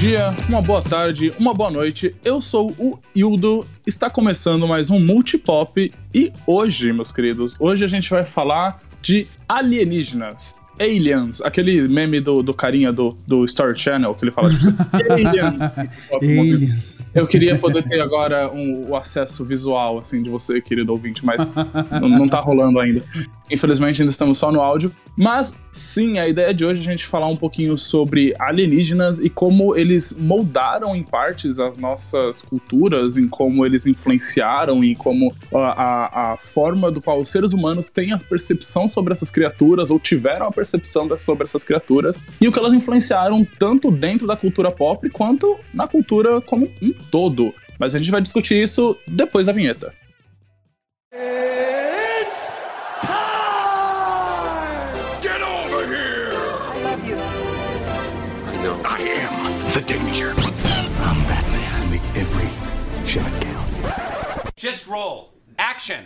dia, uma boa tarde, uma boa noite. Eu sou o Hildo, está começando mais um Multipop e hoje, meus queridos, hoje a gente vai falar de alienígenas. Aliens, aquele meme do, do carinha do, do Story Channel, que ele fala tipo Aliens. Aliens. Eu queria poder ter agora um, o acesso visual, assim, de você, querido ouvinte, mas não, não tá rolando ainda. Infelizmente, ainda estamos só no áudio. Mas, sim, a ideia de hoje é a gente falar um pouquinho sobre alienígenas e como eles moldaram, em partes, as nossas culturas, em como eles influenciaram e como a, a, a forma do qual os seres humanos têm a percepção sobre essas criaturas ou tiveram a percepção percepção sobre essas criaturas e o que elas influenciaram tanto dentro da cultura pop quanto na cultura como um todo. Mas a gente vai discutir isso depois da vinheta. Just roll. Action.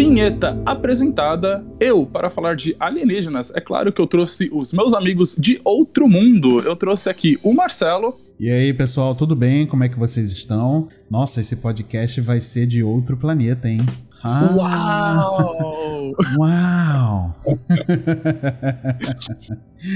Vinheta apresentada, eu, para falar de alienígenas, é claro que eu trouxe os meus amigos de outro mundo. Eu trouxe aqui o Marcelo. E aí, pessoal, tudo bem? Como é que vocês estão? Nossa, esse podcast vai ser de outro planeta, hein? Ah. Uau! Uau!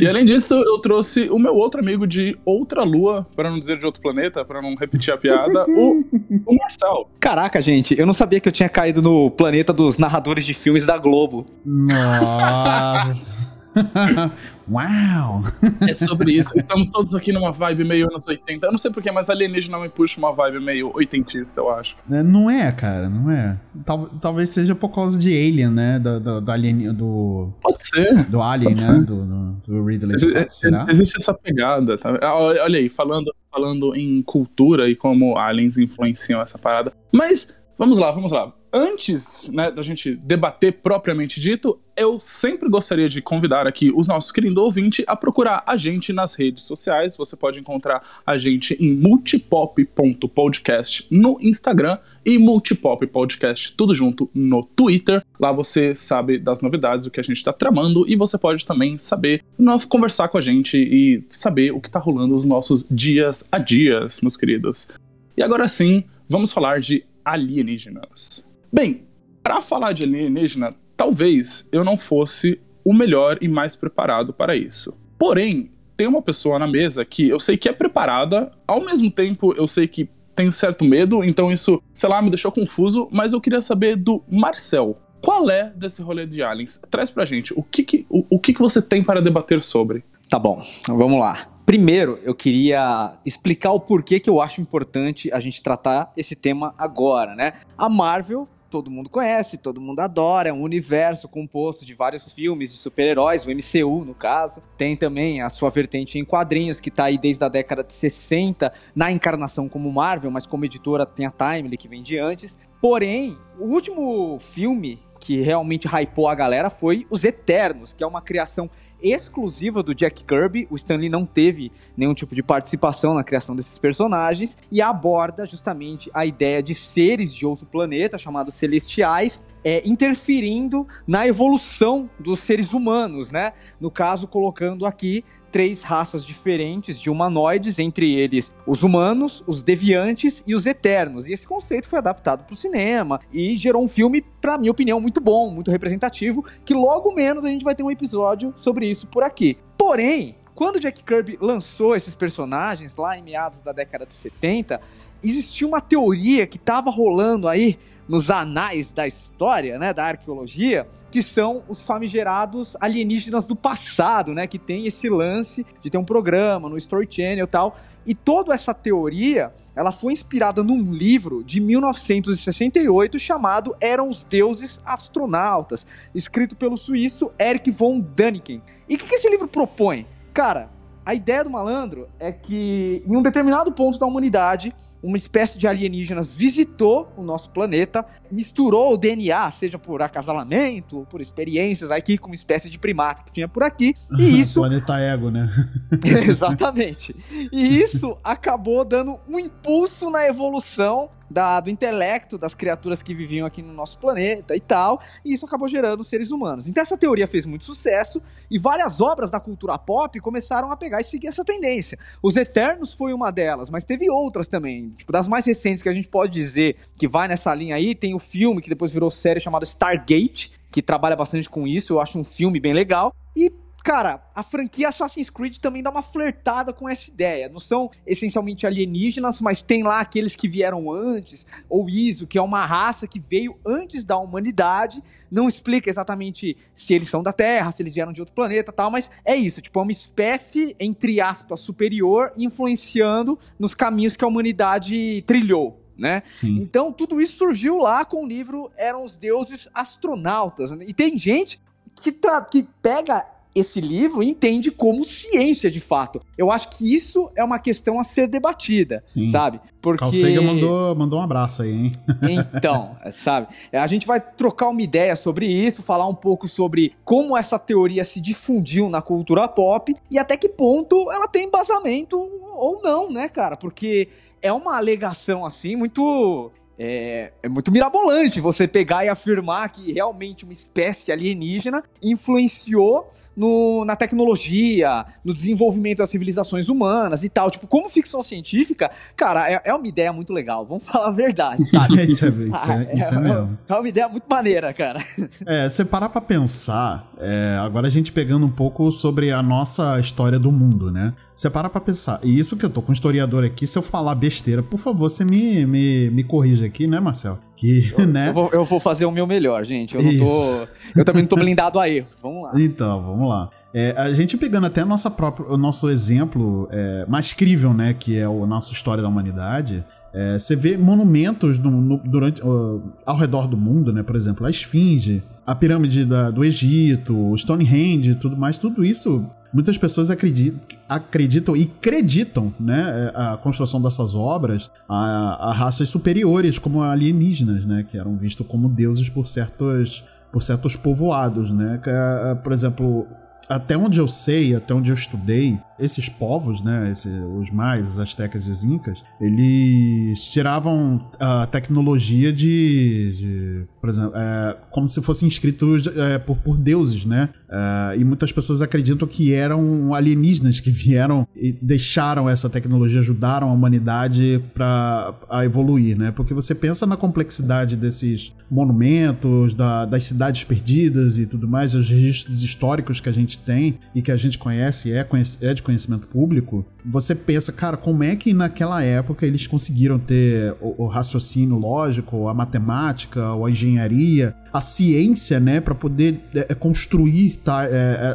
e além disso, eu trouxe o meu outro amigo de outra lua, para não dizer de outro planeta, para não repetir a piada, o, o Marcel. Caraca, gente, eu não sabia que eu tinha caído no planeta dos narradores de filmes da Globo. Nossa! Uau! É sobre isso. Estamos todos aqui numa vibe meio anos 80. Eu não sei porquê, mas alienígena me puxa uma vibe meio oitentista, eu acho. É, não é, cara, não é. Tal, talvez seja por causa de Alien, né? Do, do, do Alien. Do, Pode ser. Do Alien, Pode né? Do, do, Ridley Scott. Ex existe essa pegada, tá? Ah, olha aí, falando, falando em cultura e como aliens influenciam essa parada. Mas, vamos lá, vamos lá antes né, da gente debater propriamente dito, eu sempre gostaria de convidar aqui os nossos queridos ouvintes a procurar a gente nas redes sociais. Você pode encontrar a gente em multipop.podcast no Instagram e multipop podcast tudo junto no Twitter. Lá você sabe das novidades, o que a gente está tramando e você pode também saber, conversar com a gente e saber o que está rolando nos nossos dias a dias, meus queridos. E agora sim, vamos falar de alienígenas. Bem, para falar de alienígena, talvez eu não fosse o melhor e mais preparado para isso. Porém, tem uma pessoa na mesa que eu sei que é preparada, ao mesmo tempo eu sei que tem certo medo, então isso, sei lá, me deixou confuso, mas eu queria saber do Marcel. Qual é desse rolê de aliens? Traz pra gente, o que que, o, o que, que você tem para debater sobre? Tá bom, vamos lá. Primeiro, eu queria explicar o porquê que eu acho importante a gente tratar esse tema agora, né? A Marvel todo mundo conhece, todo mundo adora, é um universo composto de vários filmes de super-heróis, o MCU no caso. Tem também a sua vertente em quadrinhos, que está aí desde a década de 60, na encarnação como Marvel, mas como editora tem a Timely, que vem de antes. Porém, o último filme que realmente hypou a galera foi Os Eternos, que é uma criação exclusiva do Jack Kirby. O Stanley não teve nenhum tipo de participação na criação desses personagens e aborda justamente a ideia de seres de outro planeta, chamados celestiais, é, interferindo na evolução dos seres humanos, né? No caso, colocando aqui três raças diferentes de humanoides, entre eles os humanos, os deviantes e os eternos. E esse conceito foi adaptado para o cinema e gerou um filme, para minha opinião, muito bom, muito representativo, que logo menos a gente vai ter um episódio sobre isso por aqui. Porém, quando Jack Kirby lançou esses personagens lá em meados da década de 70, existia uma teoria que estava rolando aí nos anais da história, né, da arqueologia, que são os famigerados alienígenas do passado, né, que tem esse lance de ter um programa no Story Channel e tal. E toda essa teoria, ela foi inspirada num livro de 1968 chamado Eram os Deuses Astronautas, escrito pelo suíço Eric von Däniken. E o que, que esse livro propõe? Cara, a ideia do malandro é que em um determinado ponto da humanidade uma espécie de alienígenas visitou o nosso planeta, misturou o DNA, seja por acasalamento ou por experiências aqui com uma espécie de primata que tinha por aqui, e isso... Planeta Ego, né? Exatamente. E isso acabou dando um impulso na evolução da, do intelecto das criaturas que viviam aqui no nosso planeta e tal, e isso acabou gerando seres humanos. Então essa teoria fez muito sucesso e várias obras da cultura pop começaram a pegar e seguir essa tendência. Os Eternos foi uma delas, mas teve outras também. Tipo, das mais recentes que a gente pode dizer que vai nessa linha aí, tem o filme que depois virou série chamado Stargate, que trabalha bastante com isso, eu acho um filme bem legal. E Cara, a franquia Assassin's Creed também dá uma flertada com essa ideia. Não são essencialmente alienígenas, mas tem lá aqueles que vieram antes, ou Iso, que é uma raça que veio antes da humanidade. Não explica exatamente se eles são da Terra, se eles vieram de outro planeta tal, mas é isso. Tipo, é uma espécie, entre aspas, superior, influenciando nos caminhos que a humanidade trilhou. Né? Então tudo isso surgiu lá com o livro Eram os Deuses Astronautas. Né? E tem gente que, que pega esse livro entende como ciência de fato. Eu acho que isso é uma questão a ser debatida, Sim. sabe? Porque Carl Sagan mandou, mandou um abraço aí, hein? Então, sabe? A gente vai trocar uma ideia sobre isso, falar um pouco sobre como essa teoria se difundiu na cultura pop e até que ponto ela tem embasamento ou não, né, cara? Porque é uma alegação assim muito é, é, muito mirabolante você pegar e afirmar que realmente uma espécie alienígena influenciou no, na tecnologia, no desenvolvimento das civilizações humanas e tal. Tipo, como ficção científica, cara, é, é uma ideia muito legal. Vamos falar a verdade, sabe? isso, é, isso, é, isso é, mesmo. É uma ideia muito maneira, cara. É, você parar pra pensar, é, agora a gente pegando um pouco sobre a nossa história do mundo, né? Você para pra pensar, e isso que eu tô com um historiador aqui, se eu falar besteira, por favor, você me, me, me corrija aqui, né, Marcel? Que, eu, né? Eu vou, eu vou, fazer o meu melhor, gente. Eu não tô. Eu também não tô blindado a erros. Vamos lá. Então, vamos lá. É, a gente pegando até nossa própria, o nosso exemplo é, mais crível, né, que é a nossa história da humanidade, é, você vê monumentos no, no, durante, uh, ao redor do mundo, né? Por exemplo, a Esfinge, a pirâmide da, do Egito, o Stonehenge e tudo mais, tudo isso muitas pessoas acreditam, acreditam e acreditam né, a construção dessas obras a, a, raças superiores, como alienígenas, né, que eram vistos como deuses por certos, por certos povoados. Né, que, por exemplo, até onde eu sei, até onde eu estudei, esses povos, né, esse, os maias, os astecas e os incas, eles tiravam a tecnologia de, de por exemplo, é, como se fossem inscritos é, por, por, deuses, né? É, e muitas pessoas acreditam que eram alienígenas que vieram e deixaram essa tecnologia, ajudaram a humanidade para a evoluir, né? Porque você pensa na complexidade desses monumentos, da, das cidades perdidas e tudo mais, os registros históricos que a gente tem e que a gente conhece, é, é de conhecimento público, você pensa, cara, como é que naquela época eles conseguiram ter o, o raciocínio lógico, a matemática, a engenharia, a ciência, né, para poder é, construir tá, é,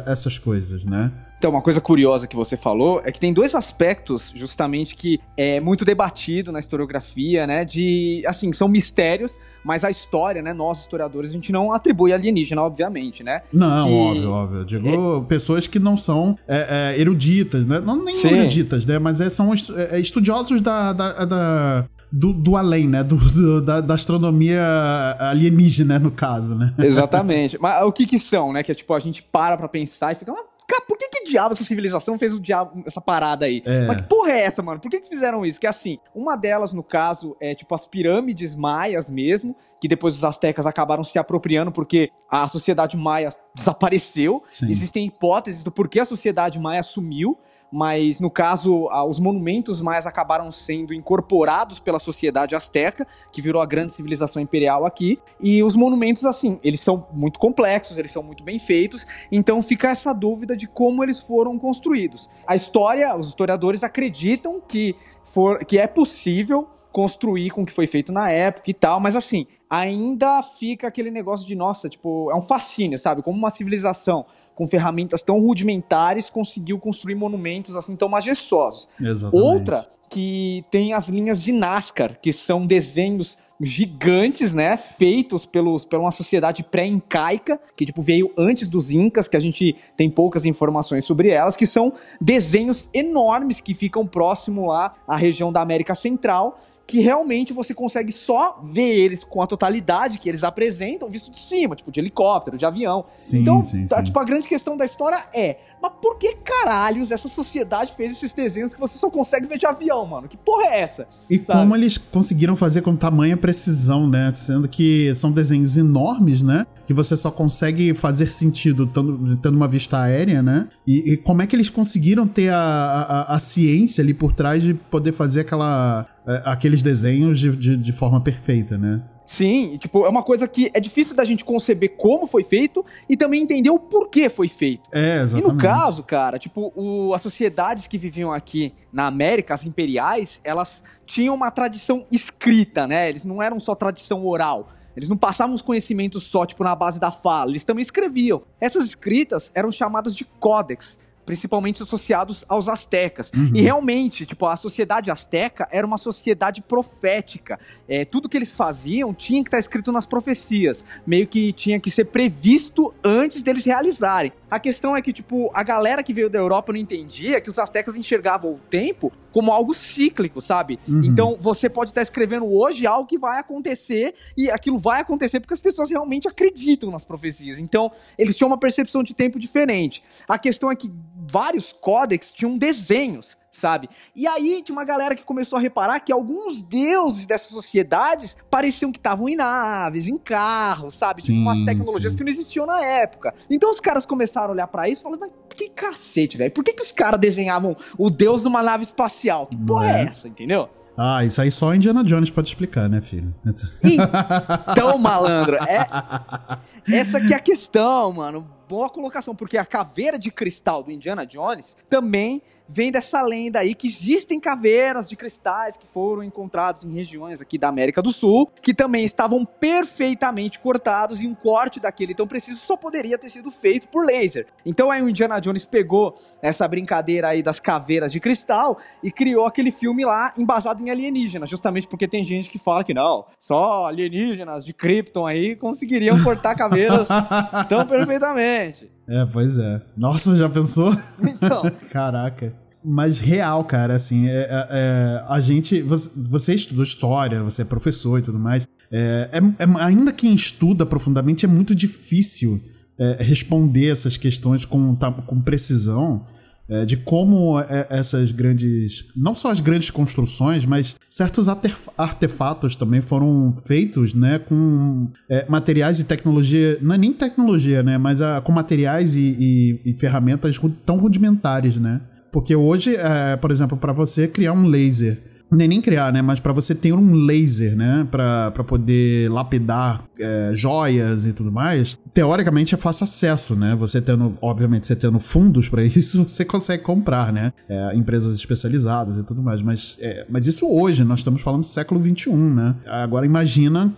é, essas coisas, né? Então, uma coisa curiosa que você falou é que tem dois aspectos, justamente, que é muito debatido na historiografia, né? De, assim, são mistérios, mas a história, né? Nós, historiadores, a gente não atribui alienígena, obviamente, né? Não, que... óbvio, óbvio. Digo é... pessoas que não são é, é, eruditas, né? Não nem Sim. eruditas, né? Mas é, são é, estudiosos da, da, da do, do, além, né? Do, do da, da, astronomia alienígena, no caso, né? Exatamente. Mas o que que são, né? Que é tipo, a gente para pra pensar e fica, Cara, por que que diabo essa civilização fez o diabo, essa parada aí? É. Mas que porra é essa, mano? Por que que fizeram isso? Que assim, uma delas, no caso, é tipo as pirâmides maias mesmo, que depois os astecas acabaram se apropriando porque a sociedade maia desapareceu. Sim. Existem hipóteses do porquê a sociedade maia sumiu mas no caso, os monumentos mais acabaram sendo incorporados pela sociedade asteca, que virou a grande civilização imperial aqui. E os monumentos, assim, eles são muito complexos, eles são muito bem feitos, então fica essa dúvida de como eles foram construídos. A história, os historiadores acreditam que, for, que é possível construir com o que foi feito na época e tal, mas assim, ainda fica aquele negócio de, nossa, tipo, é um fascínio, sabe? Como uma civilização com ferramentas tão rudimentares, conseguiu construir monumentos assim tão majestosos. Exatamente. Outra que tem as linhas de Nascar, que são desenhos gigantes, né, feitos pelos, pela uma sociedade pré-incaica, que tipo veio antes dos incas, que a gente tem poucas informações sobre elas, que são desenhos enormes que ficam próximo lá à região da América Central, que realmente você consegue só ver eles com a totalidade que eles apresentam visto de cima, tipo de helicóptero, de avião. Sim, então, sim, tá, sim. tipo, a grande questão da história é, mas por que caralhos essa sociedade fez esses desenhos que você só consegue ver de avião, mano? Que porra é essa? E Sabe? como eles conseguiram fazer com tamanha precisão, né? Sendo que são desenhos enormes, né? Que você só consegue fazer sentido tendo, tendo uma vista aérea, né? E, e como é que eles conseguiram ter a, a, a ciência ali por trás de poder fazer aquela, é, aqueles desenhos de, de, de forma perfeita, né? Sim, e, tipo, é uma coisa que é difícil da gente conceber como foi feito e também entender o porquê foi feito. É, E exatamente. no caso, cara, tipo, o- as sociedades que viviam aqui na América, as imperiais, elas tinham uma tradição escrita, né? Eles não eram só tradição oral. Eles não passavam os conhecimentos só, tipo, na base da fala. Eles também escreviam. Essas escritas eram chamadas de códex, principalmente associados aos astecas. Uhum. E realmente, tipo, a sociedade asteca era uma sociedade profética. É, tudo que eles faziam tinha que estar escrito nas profecias. Meio que tinha que ser previsto antes deles realizarem. A questão é que, tipo, a galera que veio da Europa não entendia que os astecas enxergavam o tempo como algo cíclico, sabe? Uhum. Então, você pode estar escrevendo hoje algo que vai acontecer e aquilo vai acontecer porque as pessoas realmente acreditam nas profecias. Então, eles tinham uma percepção de tempo diferente. A questão é que vários códex tinham desenhos, sabe? E aí tinha uma galera que começou a reparar que alguns deuses dessas sociedades pareciam que estavam em naves, em carros, sabe? Sim, tipo, umas tecnologias sim. que não existiam na época. Então os caras começaram a olhar pra isso e falaram, mas que cacete, velho? Por que, que os caras desenhavam o deus numa nave espacial? Que porra é? é essa, entendeu? Ah, isso aí só Indiana Jones pode explicar, né, filho? Então, malandro, é, essa que é a questão, mano. Boa colocação, porque a caveira de cristal do Indiana Jones também vem dessa lenda aí que existem caveiras de cristais que foram encontrados em regiões aqui da América do Sul, que também estavam perfeitamente cortados e um corte daquele tão preciso só poderia ter sido feito por laser. Então aí o Indiana Jones pegou essa brincadeira aí das caveiras de cristal e criou aquele filme lá embasado em alienígenas, justamente porque tem gente que fala que não, só alienígenas de Krypton aí conseguiriam cortar caveiras tão perfeitamente. É, pois é. Nossa, já pensou? Então, Caraca. Mas real, cara, assim, é, é- é, a gente. Você, você estudou história, você é professor e tudo mais. É, é- é- ainda quem estuda profundamente é muito difícil é, responder essas questões com, com precisão. É, de como é, essas grandes. Não só as grandes construções, mas certos artef- artefatos também foram feitos né, com é, materiais e tecnologia. Não é nem tecnologia, né? Mas ah, com materiais e, e- e ferramentas tão rudimentares, né? Porque hoje, é, por exemplo, para você criar um laser. Nem nem criar, né? Mas para você ter um laser, né? Pra poder lapidar é, joias e tudo mais, teoricamente é fácil acesso, né? Você tendo, obviamente, você tendo fundos para isso, você consegue comprar, né? É, empresas especializadas e tudo mais. Mas, é, mas isso hoje, nós estamos falando do século XXI, né? Agora imagina,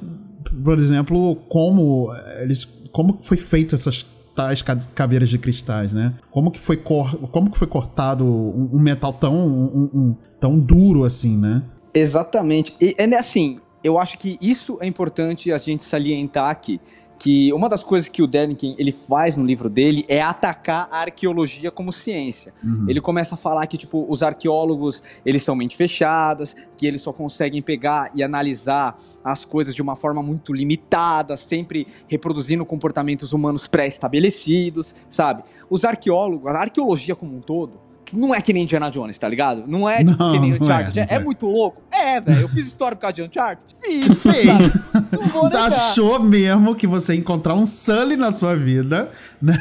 por exemplo, como eles. Como foi feito essas tais ca- caveiras de cristais, né? Como que foi, cor, como que foi cortado um, metal tão, um- um- tão duro assim, né? Exatamente. E é assim, eu acho que isso é importante a gente salientar aqui. Que uma das coisas que o Dernkin ele faz no livro dele é atacar a arqueologia como ciência. Uhum. Ele começa a falar que tipo os arqueólogos eles são mente fechadas, que eles só conseguem pegar e analisar as coisas de uma forma muito limitada, sempre reproduzindo comportamentos humanos pré-estabelecidos, sabe? Os arqueólogos, a arqueologia como um todo, não é que nem Indiana Jones, tá ligado? Não é Não, que nem não Uncharted. é, É, é. muito louco? É, velho. Eu fiz história por causa de Uncharted? Fiz. Fez. Achou mesmo que você ia encontrar um Sully na sua vida, né?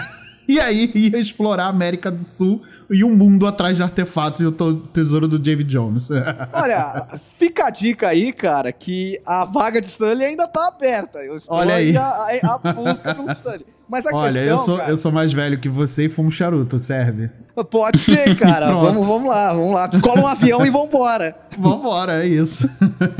E aí ia explorar a América do Sul e um mundo atrás de artefatos e o tesouro do David Jones. Olha, fica a dica aí, cara, que a vaga de Sully ainda tá aberta. Eu estou Olha aí. A, a, a busca um Sully. Mas a Olha, questão, eu sou, cara, eu sou mais velho que você e fumo charuto, serve? Pode ser, cara. Vamos, vamos lá, vamos lá. Descola um avião e vambora. Vambora, é isso.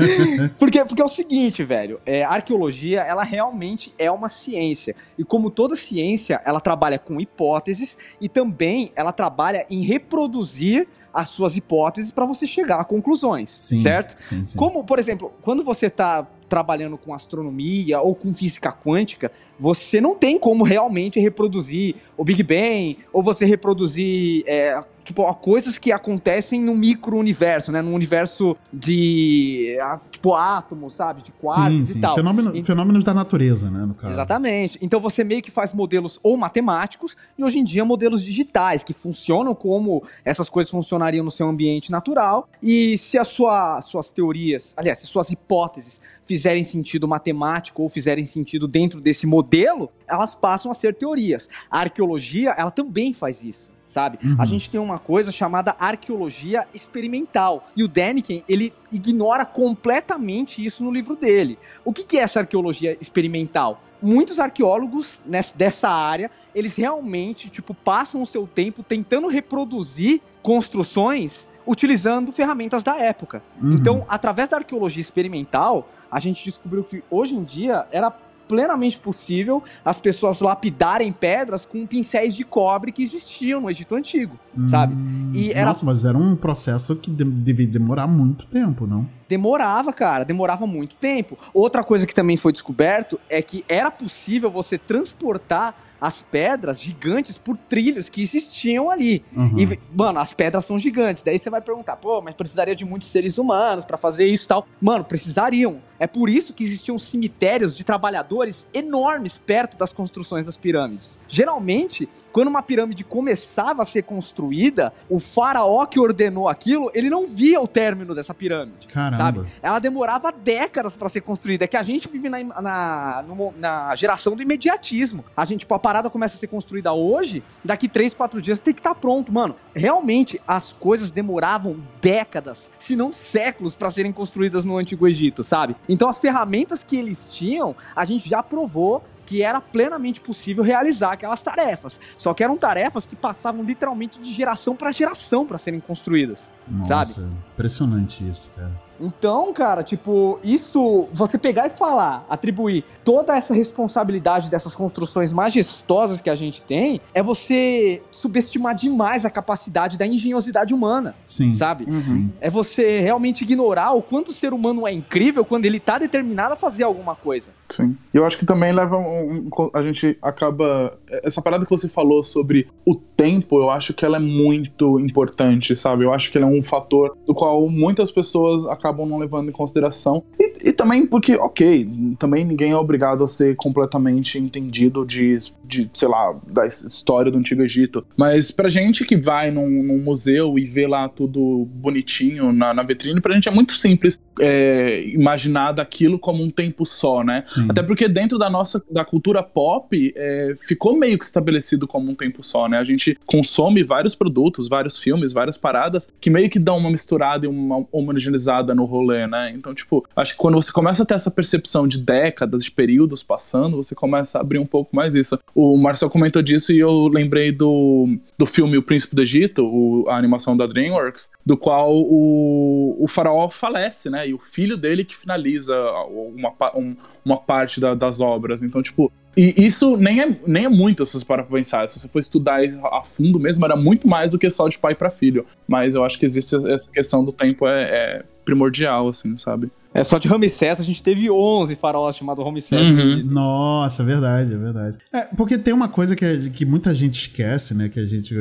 Porque, porque é o seguinte, velho, é, a arqueologia, ela realmente é uma ciência. E como toda ciência, ela trabalha com hipóteses e também ela trabalha em reproduzir as suas hipóteses para você chegar a conclusões, Sim, certo? sim, sim. Como, por exemplo, quando você está trabalhando com astronomia ou com física quântica, você não tem como realmente reproduzir o Big Bang ou você reproduzir é, tipo, coisas que acontecem no micro-universo, né? No universo de, tipo, átomos, sabe? De quartos sim, sim. e tal. Fenômeno, e... Fenômenos da natureza, né, no caso. Exatamente. Então você meio que faz modelos ou matemáticos e hoje em dia modelos digitais, que funcionam como essas coisas funcionariam no seu ambiente natural. E se as sua, suas teorias, aliás, se suas hipóteses fizerem sentido matemático ou fizerem sentido dentro desse modelo, elas passam a ser teorias. A arqueologia, ela também faz isso sabe? Uhum. A gente tem uma coisa chamada arqueologia experimental. E o Deniken, ele ignora completamente isso no livro dele. O que, que é essa arqueologia experimental? Muitos arqueólogos nessa, dessa área, eles realmente, tipo, passam o seu tempo tentando reproduzir construções utilizando ferramentas da época. Uhum. Então, através da arqueologia experimental, a gente descobriu que hoje em dia era plenamente possível as pessoas lapidarem pedras com pincéis de cobre que existiam no Egito Antigo, hum, sabe? E era... Nossa, mas era um processo que de devia demorar muito tempo, não? Demorava, cara, demorava muito tempo. Outra coisa que também foi descoberto é que era possível você transportar as pedras gigantes por trilhos que existiam ali. Uhum. E, mano, as pedras são gigantes. Daí você vai perguntar, pô, mas precisaria de muitos seres humanos para fazer isso e tal. Mano, precisariam. É por isso que existiam cemitérios de trabalhadores enormes perto das construções das pirâmides. Geralmente, quando uma pirâmide começava a ser construída, o faraó que ordenou aquilo, ele não via o término dessa pirâmide. Caramba. Sabe? Ela demorava décadas para ser construída. É que a gente vive na, na, na geração do imediatismo. A gente, tipo, a parada começa a ser construída hoje, daqui 3, 4 dias tem que estar tá pronto. Mano, realmente as coisas demoravam décadas, se não séculos, para serem construídas no Antigo Egito, sabe? Então as ferramentas que eles tinham, a gente já provou que era plenamente possível realizar aquelas tarefas. Só que eram tarefas que passavam literalmente de geração para geração para serem construídas. Nossa, sabe? impressionante isso, cara. Então, cara, tipo, isso, você pegar e falar, atribuir toda essa responsabilidade dessas construções majestosas que a gente tem, é você subestimar demais a capacidade da engenhosidade humana. Sim. Sabe? Uhum. É você realmente ignorar o quanto o ser humano é incrível quando ele tá determinado a fazer alguma coisa. Sim. E eu acho que também leva um, a gente acaba essa parada que você falou sobre o tempo, eu acho que ela é muito importante, sabe? Eu acho que ele é um fator do qual muitas pessoas acabam acabam não levando em consideração. E, e, também porque, ok, também ninguém é obrigado a ser completamente entendido de, de, sei lá, da história do Antigo Egito. Mas pra gente que vai num, num museu e vê lá tudo bonitinho na, na vitrine, pra gente é muito simples é, imaginar daquilo como um tempo só, né? Sim. Até porque dentro da nossa da cultura pop é, ficou meio que estabelecido como um tempo só, né? A gente consome vários produtos, vários filmes, várias paradas que meio que dão uma misturada e uma homogeneizada no rolê, né? Então, tipo, acho que quando você começa a ter essa percepção de décadas, de períodos passando, você começa a abrir um pouco mais isso. O Marcel comentou disso e eu lembrei do, do filme O Príncipe do Egito, o, a animação da DreamWorks, do qual o, o faraó falece, né? E o filho dele que finaliza uma, um, uma parte da, das obras. Então, tipo, e isso nem é, nem é muito, se você parar pra pensar. Se você for estudar a fundo mesmo, era muito mais do que só de pai para filho. Mas eu acho que existe essa questão do tempo é, é primordial, assim, sabe? É, só de Ramsés a gente teve 11 faróis chamados Ramsés. Uhum. Nossa, é verdade, é verdade. É, porque tem uma coisa que, que muita gente esquece, né? Que a gente,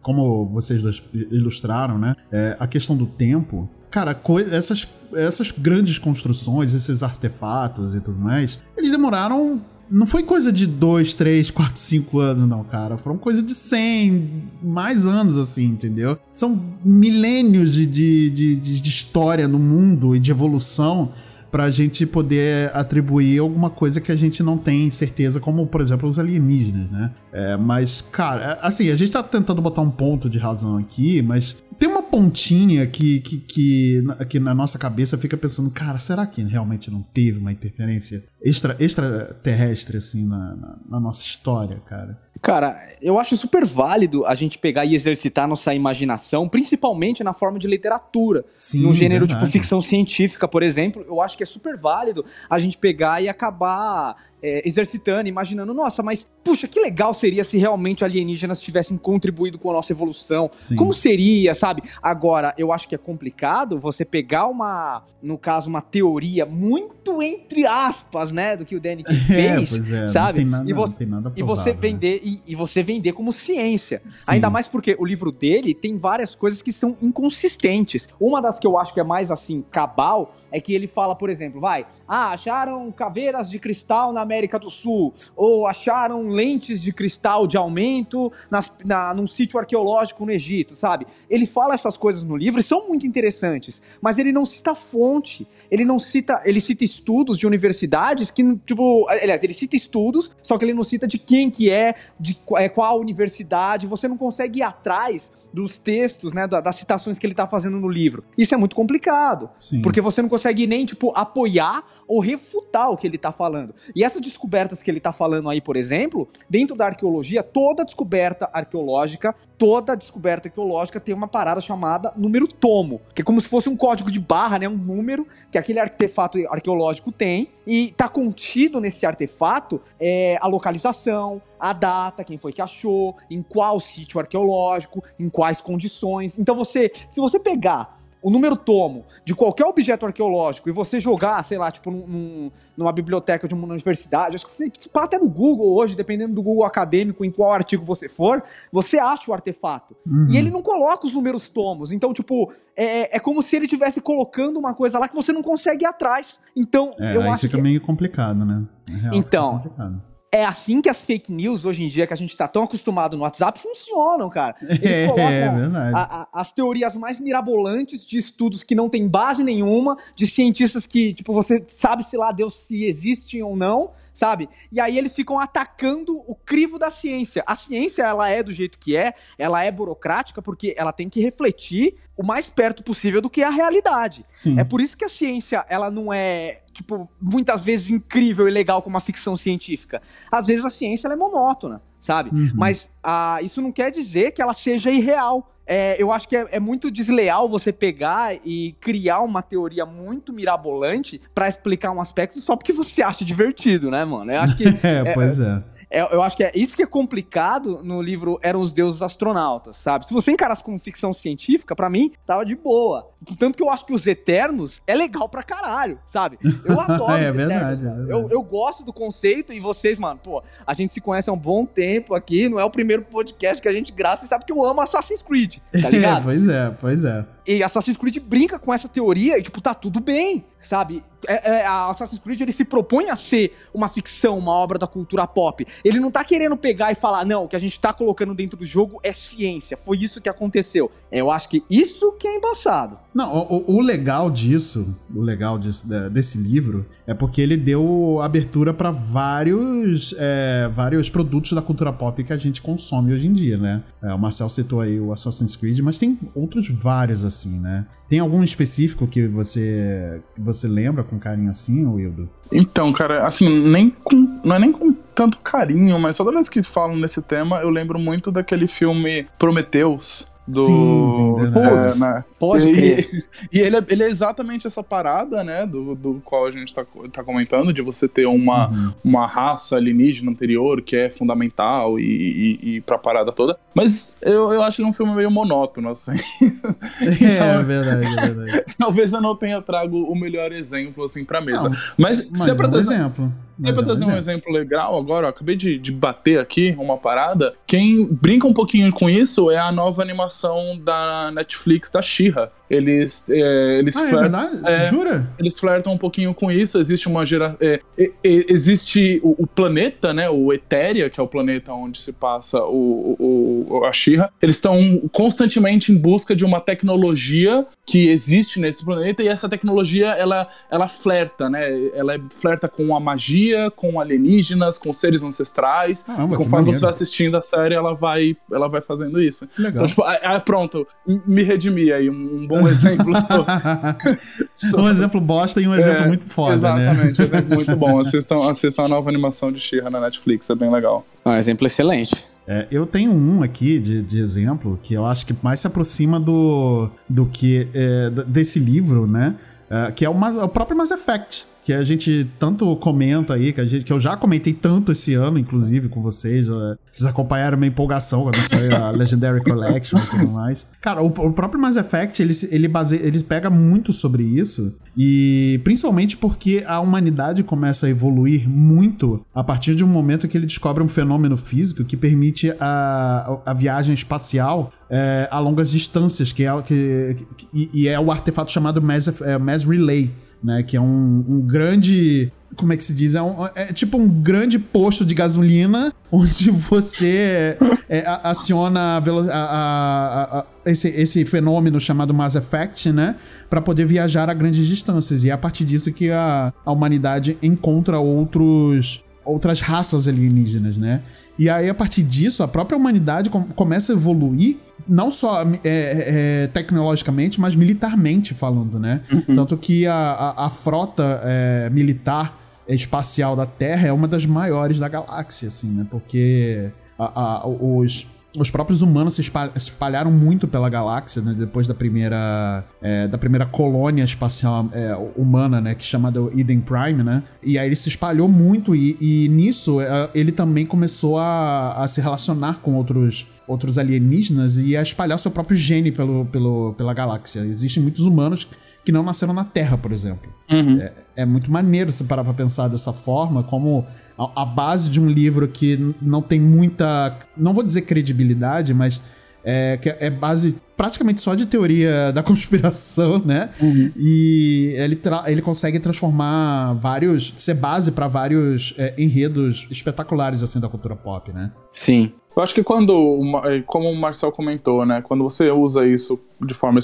como vocês dois ilustraram, né? É a questão do tempo. Cara, essas, essas grandes construções, esses artefatos e tudo mais, eles demoraram não foi coisa de 2, 3, 4, 5 anos, não, cara. Foram coisa de 100, mais anos, assim, entendeu? São milênios de, de, de, de história no mundo e de evolução pra gente poder atribuir alguma coisa que a gente não tem certeza, como, por exemplo, os alienígenas, né? É, mas, cara, assim, a gente tá tentando botar um ponto de razão aqui, mas tem uma pontinha que, que, que, que, na nossa cabeça fica pensando, cara, será que realmente não teve uma interferência extra, extraterrestre, assim, na, na, na nossa história, cara? Cara, eu acho super válido a gente pegar e exercitar nossa imaginação, principalmente na forma de literatura. Sim, no gênero tipo, verdade. tipo ficção científica, por exemplo, eu acho que é super válido a gente pegar e acabar é, exercitando, imaginando, nossa, mas puxa, que legal seria se realmente alienígenas tivessem contribuído com a nossa evolução. Sim. Como seria, sabe? Agora, eu acho que é complicado você pegar uma, no caso, uma teoria muito entre aspas, né, do que o Danny fez, pois é, sabe? nada- e você, e você né? vender e, e você vender como ciência. Sim. Ainda mais porque o livro dele tem várias coisas que são inconsistentes. Uma das que eu acho que é mais assim cabal é que ele fala, por exemplo, vai, ah, acharam caveiras de cristal na América do Sul, ou acharam lentes de cristal de aumento nas, na, num sítio arqueológico no Egito, sabe? Ele fala essas coisas no livro e são muito interessantes, mas ele não cita fonte, ele não cita, ele cita estudos de universidades que, tipo, aliás, ele cita estudos, só que ele não cita de quem que é, de é, qual universidade, você não consegue ir atrás dos textos, né, da- das citações que ele tá fazendo no livro. Isso é muito complicado. Sim. Porque você não consegue nem, tipo, apoiar ou refutar o que ele tá falando. E essas descobertas que ele tá falando aí, por exemplo, dentro da arqueologia, toda descoberta arqueológica, toda descoberta arqueológica tem uma parada chamada número tomo, que é como se fosse um código de barra, né, um número que aquele artefato arqueológico tem e tá contido nesse artefato é, a localização, a data, quem foi que achou, em qual sítio arqueológico, em quais condições. Então você, se você pegar o número tomo de qualquer objeto arqueológico e você jogar, sei lá, tipo, num- num- numa biblioteca de uma universidade, acho que você pá até no Google hoje, dependendo do Google acadêmico, em qual artigo você for, você acha o artefato. Uhum. E ele não coloca os números tomos. Então, tipo, é, é como se ele estivesse colocando uma coisa lá que você não consegue ir atrás. Então, É, eu aí acho fica que meio complicado, né? Real, Então, complicado. É assim que as fake news hoje em dia, que a gente tá tão acostumado no WhatsApp, funcionam, cara. Eles É, colocam verdade. a- a- as teorias mais mirabolantes de estudos que não tem base nenhuma, de cientistas que, tipo, você sabe se lá Deus se existem ou não, sabe? E aí eles ficam atacando o crivo da ciência. A ciência, ela é do jeito que é, ela é burocrática porque ela tem que refletir o mais perto possível do que é a realidade. Sim. É por isso que a ciência, ela não é, tipo, muitas vezes incrível e legal como uma ficção científica. Às vezes a ciência é monótona, sabe? Uhum. Mas ah, isso não quer dizer que ela seja irreal. É, eu acho que é, é muito desleal você pegar e criar uma teoria muito mirabolante pra explicar um aspecto só porque você acha divertido, né, mano? Eu acho que É, pois é. é, eu acho que é isso que é complicado no livro Eram os Deuses Astronautas, sabe? Se você encarasse como ficção científica, pra mim, tava de boa. Tanto que eu acho que os Eternos é legal pra caralho, sabe? Eu adoro É os verdade, Eternos, é cara. verdade. Eu, eu gosto do conceito e vocês, mano, pô, a gente se conhece há um bom tempo aqui, não é o primeiro podcast que a gente grava, você sabe que eu amo Assassin's Creed, tá É, ligado? pois é, pois é. E Assassin's Creed brinca com essa teoria e, tipo, tá tudo bem, sabe? É, é, a Assassin's Creed, ele se propõe a ser uma ficção, uma obra da cultura pop. Ele não tá querendo pegar e falar, não, o que a gente tá colocando dentro do jogo é ciência, foi isso que aconteceu. Eu acho que isso que é embaçado. Não, o, o legal disso, o legal disso, desse livro, é porque ele deu abertura pra vários, é, vários produtos da cultura pop que a gente consome hoje em dia, né? É, o Marcel citou aí o Assassin's Creed, mas tem outros vários assim, né? Tem algum específico que você, que você lembra com carinho assim, Wildo? Então, cara, assim, nem com, não é nem com tanto carinho, mas toda vez que falam nesse tema, eu lembro muito daquele filme Prometheus. Do, Sim, sim, é, né? Pode e, crer. e ele, é, ele é exatamente essa parada, né, do, do qual a gente tá, tá comentando, de você ter uma, Uhum. uma raça alienígena anterior que é fundamental e, e, e pra parada toda. Mas eu, eu acho ele um filme meio monótono, assim. É verdade, é verdade. Talvez eu não tenha trago o melhor exemplo, assim, pra mesa. Não, mas, Mas se é pra um trazer, exemplo. É Mas pra é trazer um exemplo legal agora, ó, acabei de, de bater aqui uma parada. Quem brinca um pouquinho com isso é a nova animação da Netflix da She-Ra. Eles, é, eles, Ah, é fler- verdade? é. Jura? eles flertam um pouquinho com isso. Existe uma gera... é, é, é, existe o, o planeta, né? O Etéria, que é o planeta onde se passa o, o, a She-Ra. Eles estão constantemente em busca de uma tecnologia que existe nesse planeta e essa tecnologia ela, ela flerta, né? Ela é- flerta com a magia, com alienígenas, com seres ancestrais. E conforme você vai assistindo a série, ela vai, ela vai fazendo isso. Legal. Então, tipo, ah, pronto, me redimi aí, um, um bom exemplo. sobre- um exemplo bosta e um exemplo É, muito foda, né? Exatamente, exemplo muito bom. Assistam, assistam a nova animação de She-Ra na Netflix, é bem legal. É um exemplo excelente. É, eu tenho um aqui de, de exemplo que eu acho que mais se aproxima do, do que é, desse livro, né? É, que é o, Mas- o próprio Mass Effect. Que a gente tanto comenta aí, que, a gente, que eu já comentei tanto esse ano, inclusive, com vocês. Vocês acompanharam minha empolgação quando saiu a Legendary Collection e tudo mais. Cara, o, o próprio Mass Effect, ele, ele, base, ele pega muito sobre isso. E principalmente porque a humanidade começa a evoluir muito a partir de um momento que ele descobre um fenômeno físico que permite a, a viagem espacial é, a longas distâncias, que é, que, que, e é o artefato chamado Mass, é, Mass Relay né? Que é um, um grande como é que se diz? É, um, é, tipo um grande posto de gasolina onde você é, aciona a, a, a, esse, esse fenômeno chamado Mass Effect, né? Para poder viajar a grandes distâncias. E é a partir disso que a, a humanidade encontra outros, outras raças alienígenas, né? E aí, a partir disso, a própria humanidade com, começa a evoluir não só é, é, tecnologicamente, mas militarmente falando, né? Uhum. Tanto que a, a, a frota é, militar espacial da Terra é uma das maiores da galáxia, assim, né? Porque a, os os próprios humanos se espalharam muito pela galáxia, né, depois da primeira, é, da primeira colônia espacial é, humana, né, que é chamada Eden Prime, né, e aí ele se espalhou muito e, e nisso é, ele também começou a, a se relacionar com outros outros alienígenas e a espalhar seu próprio gene pelo, pelo, pela galáxia. Existem muitos humanos que não nasceram na Terra, por exemplo. Uhum. É, é, muito maneiro se parar pra pensar dessa forma, como a, base de um livro que não tem muita. Não vou dizer credibilidade, mas é, que é base praticamente só de teoria da conspiração, né? Uhum. E ele, ele consegue transformar vários. ser base para vários é, enredos espetaculares assim da cultura pop, né? Sim. Eu acho que quando, eh, como o Marcel comentou, né, quando você usa isso de forma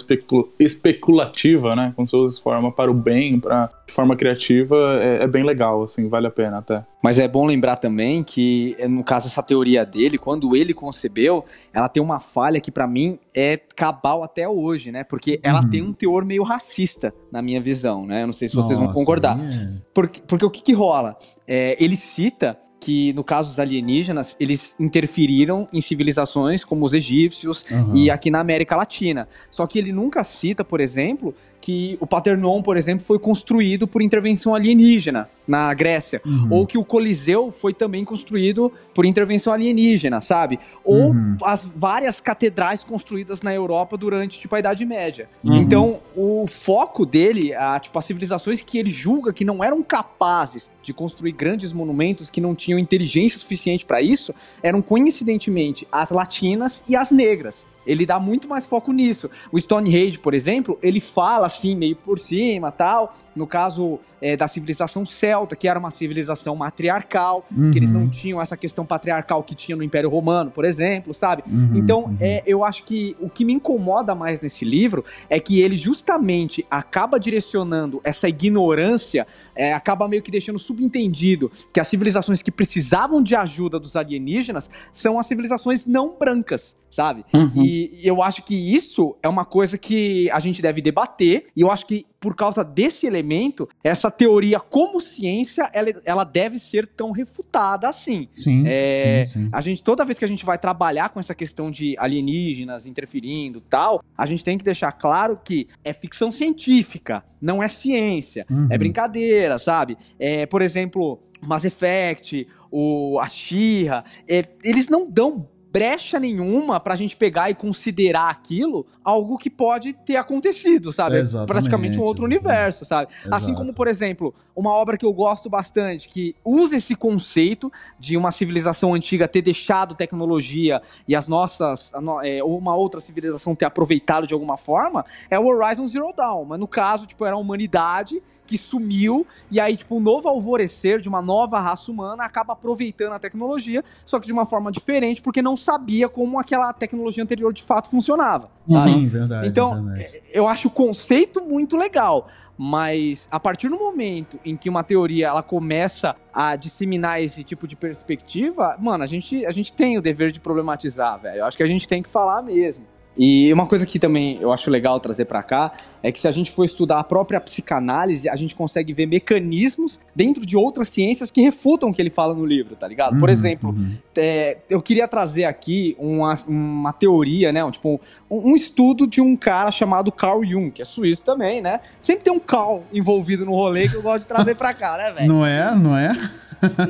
especulativa, né, quando você usa de forma para o bem, para de forma criativa, é, é, bem legal, assim, vale a pena até. Mas é bom lembrar também que, no caso essa teoria dele, quando ele concebeu, ela tem uma falha que para mim é cabal até hoje, né, porque ela uhum. tem um teor meio racista na minha visão, né, eu não sei se vocês Nossa, vão concordar. É. Porque, porque o que que rola? É, ele cita que, no caso dos alienígenas, eles interferiram em civilizações como os egípcios uhum. e aqui na América Latina. Só que ele nunca cita, por exemplo, que o Paternon, por exemplo, foi construído por intervenção alienígena na Grécia, uhum. ou que o Coliseu foi também construído por intervenção alienígena, sabe? Ou uhum. as várias catedrais construídas na Europa durante tipo a Idade Média. Uhum. Então, o foco dele, a, tipo as civilizações que ele julga que não eram capazes de construir grandes monumentos, que não tinham inteligência suficiente para isso, eram coincidentemente as latinas e as negras. Ele dá muito mais foco nisso. O Stonehenge, por exemplo, ele fala assim, meio por cima tal. No caso, é, da civilização celta, que era uma civilização matriarcal, uhum. que eles não tinham essa questão patriarcal que tinha no Império Romano, por exemplo, sabe? Uhum, então, uhum. É, eu acho que o que me incomoda mais nesse livro é que ele justamente acaba direcionando essa ignorância, é, acaba meio que deixando subentendido que as civilizações que precisavam de ajuda dos alienígenas são as civilizações não brancas, sabe? Uhum. E, e eu acho que isso é uma coisa que a gente deve debater, e eu acho que por causa desse elemento, essa teoria como ciência, ela, ela deve ser tão refutada assim. Sim, é, sim, sim. A gente, toda vez que a gente vai trabalhar com essa questão de alienígenas interferindo tal, a gente tem que deixar claro que é ficção científica, não é ciência, uhum. é brincadeira, sabe? É, por exemplo, Mass Effect, o, a Shira, é, eles não dão brecha nenhuma pra gente pegar e considerar aquilo algo que pode ter acontecido, sabe? É praticamente um outro universo, sabe? Exato. Assim como, por exemplo, uma obra que eu gosto bastante, que usa esse conceito de uma civilização antiga ter deixado tecnologia e as nossas, é, uma outra civilização ter aproveitado de alguma forma, é o Horizon Zero Dawn. Mas no caso, tipo, era a humanidade que sumiu, e aí, tipo, um novo alvorecer de uma nova raça humana acaba aproveitando a tecnologia, só que de uma forma diferente, porque não sabia como aquela tecnologia anterior de fato funcionava. Sim, verdade. Então, verdade. eu acho o conceito muito legal. Mas a partir do momento em que uma teoria ela começa a disseminar esse tipo de perspectiva, mano, a gente, a gente tem o dever de problematizar, velho. Eu acho que a gente tem que falar mesmo. E uma coisa que também eu acho legal trazer para cá é que se a gente for estudar a própria psicanálise, a gente consegue ver mecanismos dentro de outras ciências que refutam o que ele fala no livro, tá ligado? Por Uhum, exemplo, uhum. é, eu queria trazer aqui uma, uma teoria, né? um, Tipo, um, um estudo de um cara chamado Carl Jung, que é suíço também, né? Sempre tem um Carl envolvido no rolê que eu gosto de trazer pra cá, né, velho? Não é? Não é?